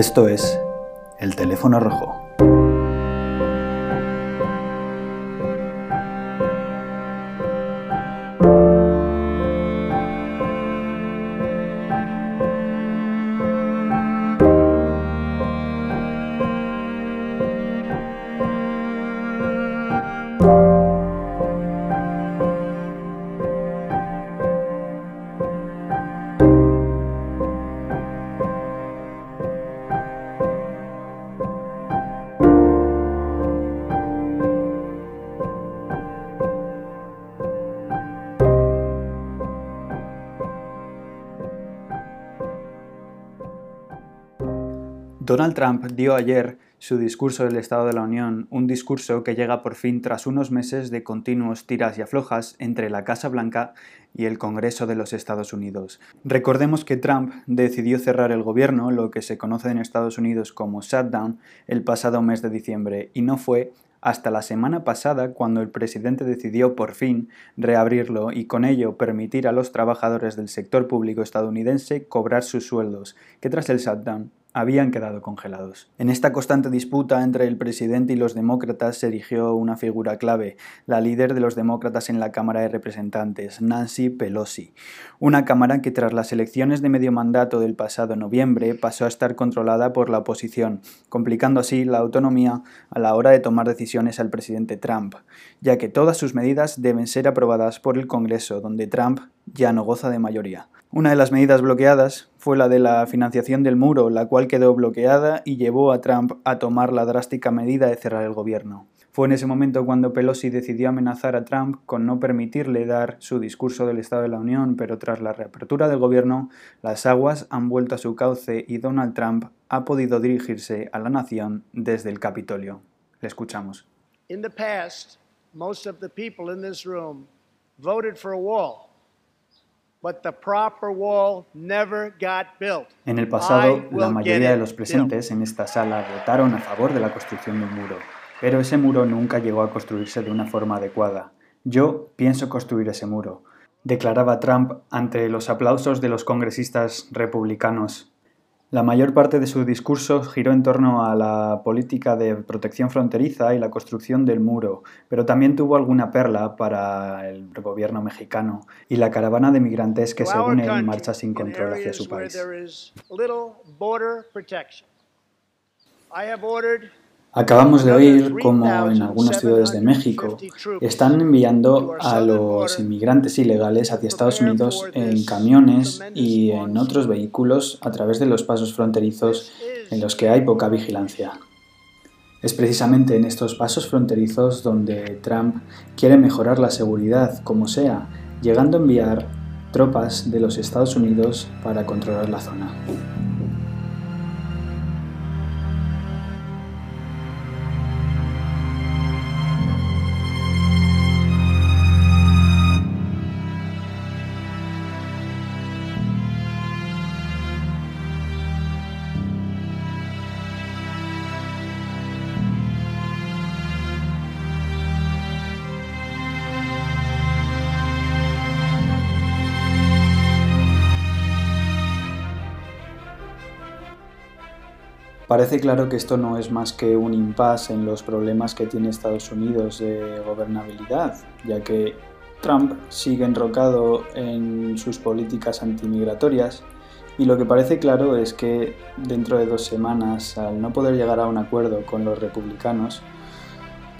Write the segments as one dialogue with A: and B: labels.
A: Esto es El teléfono rojo. Donald Trump dio ayer su discurso del Estado de la Unión, un discurso que llega por fin tras unos meses de continuos tiras y aflojas entre la Casa Blanca y el Congreso de los Estados Unidos. Recordemos que Trump decidió cerrar el gobierno, lo que se conoce en Estados Unidos como shutdown, el pasado mes de diciembre, y no fue hasta la semana pasada cuando el presidente decidió por fin reabrirlo y con ello permitir a los trabajadores del sector público estadounidense cobrar sus sueldos, que tras el shutdown habían quedado congelados. En esta constante disputa entre el presidente y los demócratas se erigió una figura clave, la líder de los demócratas en la Cámara de Representantes, Nancy Pelosi. Una Cámara que tras las elecciones de medio mandato del pasado noviembre pasó a estar controlada por la oposición, complicando así la autonomía a la hora de tomar decisiones al presidente Trump, ya que todas sus medidas deben ser aprobadas por el Congreso, donde Trump ya no goza de mayoría. Una de las medidas bloqueadas fue la de la financiación del muro, la cual quedó bloqueada y llevó a Trump a tomar la drástica medida de cerrar el gobierno. Fue en ese momento cuando Pelosi decidió amenazar a Trump con no permitirle dar su discurso del Estado de la Unión, pero tras la reapertura del gobierno, las aguas han vuelto a su cauce y Donald Trump ha podido dirigirse a la nación desde el Capitolio. Le escuchamos.
B: In the past, most of the people in this room voted for a wall.
A: En el pasado, la mayoría de los presentes en esta sala votaron a favor de la construcción de un muro, pero ese muro nunca llegó a construirse de una forma adecuada. Yo pienso construir ese muro, declaraba Trump ante los aplausos de los congresistas republicanos la mayor parte de su discurso giró en torno a la política de protección fronteriza y la construcción del muro, pero también tuvo alguna perla para el gobierno mexicano y la caravana de migrantes que según él marcha sin control hacia su país. Acabamos de oír cómo en algunas ciudades de México están enviando a los inmigrantes ilegales hacia Estados Unidos en camiones y en otros vehículos a través de los pasos fronterizos en los que hay poca vigilancia. Es precisamente en estos pasos fronterizos donde Trump quiere mejorar la seguridad como sea, llegando a enviar tropas de los Estados Unidos para controlar la zona. Parece claro que esto no es más que un impasse en los problemas que tiene Estados Unidos de gobernabilidad, ya que Trump sigue enrocado en sus políticas antimigratorias y lo que parece claro es que dentro de dos semanas, al no poder llegar a un acuerdo con los republicanos,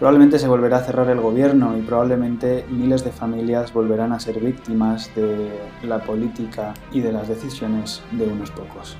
A: probablemente se volverá a cerrar el gobierno y probablemente miles de familias volverán a ser víctimas de la política y de las decisiones de unos pocos.